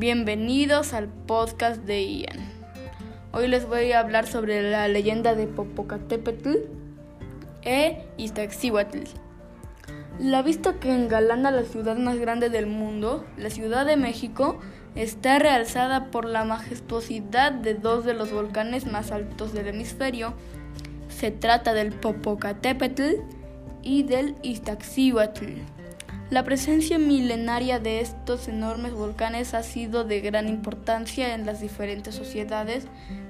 Bienvenidos al podcast de Ian. Hoy les voy a hablar sobre la leyenda de Popocatépetl e Iztaccíhuatl. La vista que engalana la ciudad más grande del mundo, la Ciudad de México, está realzada por la majestuosidad de dos de los volcanes más altos del hemisferio. Se trata del Popocatépetl y del Iztaccíhuatl. La presencia milenaria de estos enormes volcanes ha sido de gran importancia en las diferentes sociedades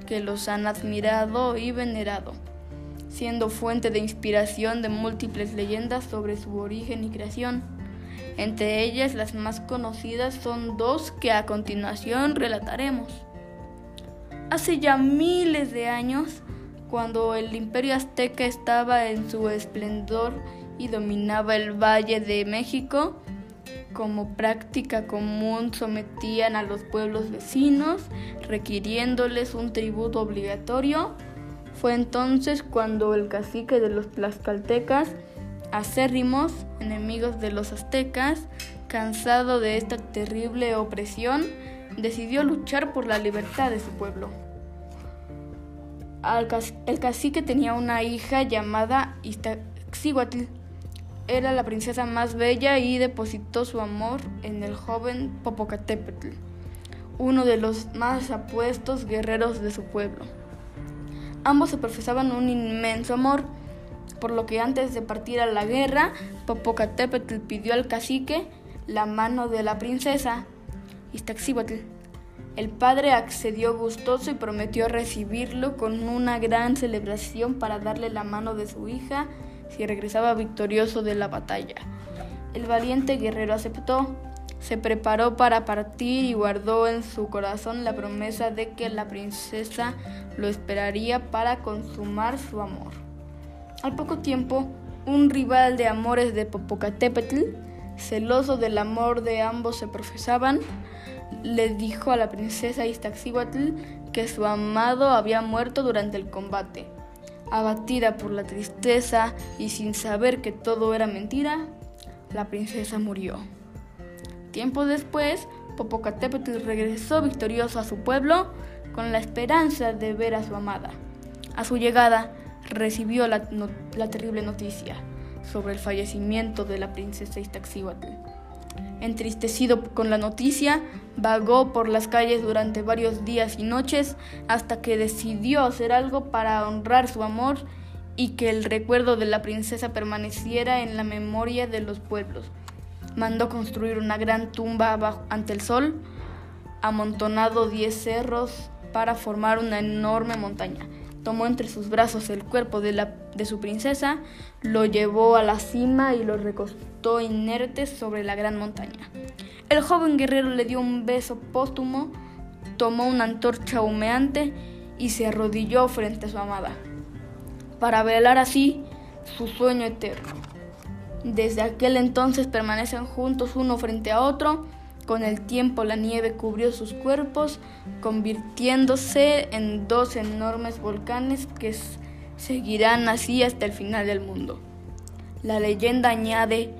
que los han admirado y venerado, siendo fuente de inspiración de múltiples leyendas sobre su origen y creación. Entre ellas las más conocidas son dos que a continuación relataremos. Hace ya miles de años, cuando el imperio azteca estaba en su esplendor y dominaba el Valle de México. Como práctica común sometían a los pueblos vecinos, requiriéndoles un tributo obligatorio. Fue entonces cuando el cacique de los tlaxcaltecas, acérrimos, enemigos de los aztecas, cansado de esta terrible opresión, decidió luchar por la libertad de su pueblo. El cacique tenía una hija llamada Iztaccíhuatl, era la princesa más bella y depositó su amor en el joven Popocatépetl, uno de los más apuestos guerreros de su pueblo. Ambos se profesaban un inmenso amor, por lo que antes de partir a la guerra, Popocatépetl pidió al cacique la mano de la princesa Iztaccíhuatl. El padre accedió gustoso y prometió recibirlo con una gran celebración para darle la mano de su hija si regresaba victorioso de la batalla. El valiente guerrero aceptó, se preparó para partir y guardó en su corazón la promesa de que la princesa lo esperaría para consumar su amor. Al poco tiempo, un rival de amores de Popocatépetl, celoso del amor de ambos se profesaban, le dijo a la princesa Iztaccíhuatl que su amado había muerto durante el combate Abatida por la tristeza y sin saber que todo era mentira, la princesa murió. Tiempo después, Popocatépetl regresó victorioso a su pueblo con la esperanza de ver a su amada. A su llegada, recibió la, terrible noticia sobre el fallecimiento de la princesa Iztaccíhuatl. Entristecido con la noticia, vagó por las calles durante varios días y noches hasta que decidió hacer algo para honrar su amor y que el recuerdo de la princesa permaneciera en la memoria de los pueblos. Mandó construir una gran tumba ante el sol, amontonado diez cerros para formar una enorme montaña tomó entre sus brazos el cuerpo de, la, de su princesa, lo llevó a la cima y lo recostó inerte sobre la gran montaña. El joven guerrero le dio un beso póstumo, tomó una antorcha humeante y se arrodilló frente a su amada, para velar así su sueño eterno. Desde aquel entonces permanecen juntos uno frente a otro, con el tiempo la nieve cubrió sus cuerpos, convirtiéndose en dos enormes volcanes que seguirán así hasta el final del mundo. La leyenda añade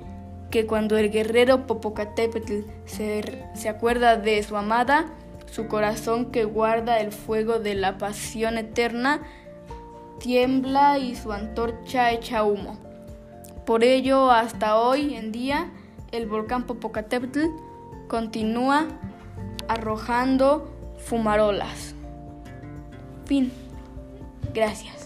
que cuando el guerrero Popocatépetl se, se acuerda de su amada, su corazón que guarda el fuego de la pasión eterna tiembla y su antorcha echa humo. Por ello, hasta hoy en día, el volcán Popocatépetl continúa arrojando fumarolas. Fin. Gracias.